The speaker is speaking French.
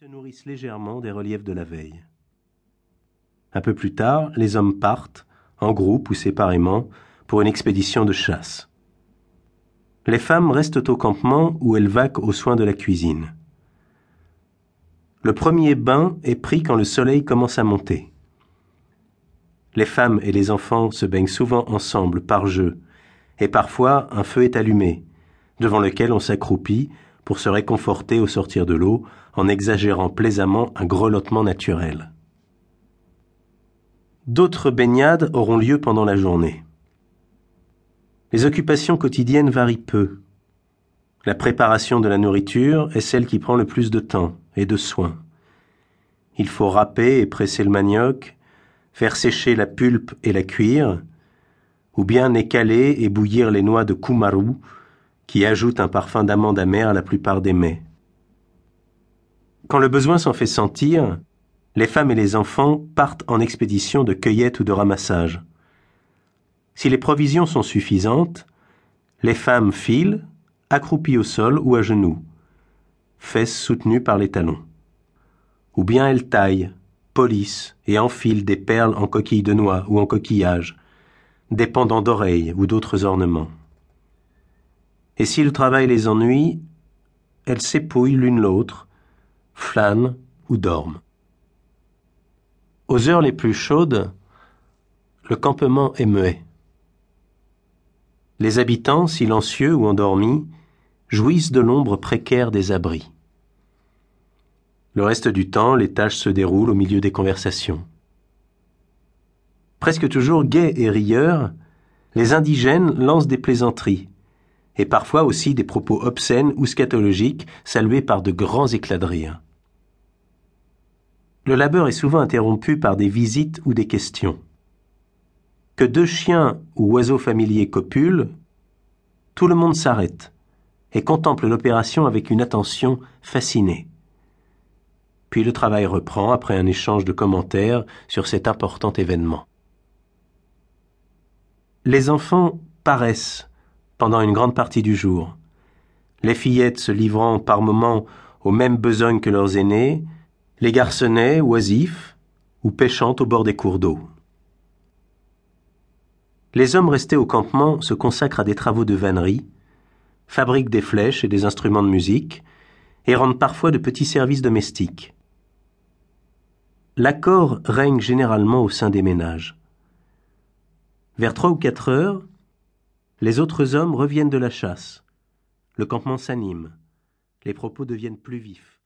se nourrissent légèrement des reliefs de la veille. Un peu plus tard, les hommes partent, en groupe ou séparément, pour une expédition de chasse. Les femmes restent au campement où elles vaquent aux soins de la cuisine. Le premier bain est pris quand le soleil commence à monter. Les femmes et les enfants se baignent souvent ensemble par jeu, et parfois un feu est allumé, devant lequel on s'accroupit pour se réconforter au sortir de l'eau en exagérant plaisamment un grelottement naturel. D'autres baignades auront lieu pendant la journée. Les occupations quotidiennes varient peu. La préparation de la nourriture est celle qui prend le plus de temps et de soin. Il faut râper et presser le manioc, faire sécher la pulpe et la cuire, ou bien écaler et bouillir les noix de kumaru, qui ajoutent un parfum d'amande amère à la plupart des mets. Quand le besoin s'en fait sentir, les femmes et les enfants partent en expédition de cueillette ou de ramassage. Si les provisions sont suffisantes, les femmes filent, accroupies au sol ou à genoux, fesses soutenues par les talons. Ou bien elles taillent, polissent et enfilent des perles en coquilles de noix ou en coquillages, des pendants d'oreilles ou d'autres ornements. Et si le travail les ennuie, elles s'épouillent l'une l'autre, flânent ou dorment. Aux heures les plus chaudes, le campement est muet. Les habitants, silencieux ou endormis, jouissent de l'ombre précaire des abris. Le reste du temps, les tâches se déroulent au milieu des conversations. Presque toujours gais et rieurs, les indigènes lancent des plaisanteries, et parfois aussi des propos obscènes ou scatologiques salués par de grands éclats de rire. Le labeur est souvent interrompu par des visites ou des questions. Que deux chiens ou oiseaux familiers copulent, tout le monde s'arrête et contemple l'opération avec une attention fascinée. Puis le travail reprend après un échange de commentaires sur cet important événement. Les enfants paraissent pendant une grande partie du jour, les fillettes se livrant par moments aux mêmes besognes que leurs aînés, les garçonnets oisifs ou pêchant au bord des cours d'eau. Les hommes restés au campement se consacrent à des travaux de vannerie, fabriquent des flèches et des instruments de musique, et rendent parfois de petits services domestiques. L'accord règne généralement au sein des ménages. Vers trois ou quatre heures, les autres hommes reviennent de la chasse. Le campement s'anime. Les propos deviennent plus vifs.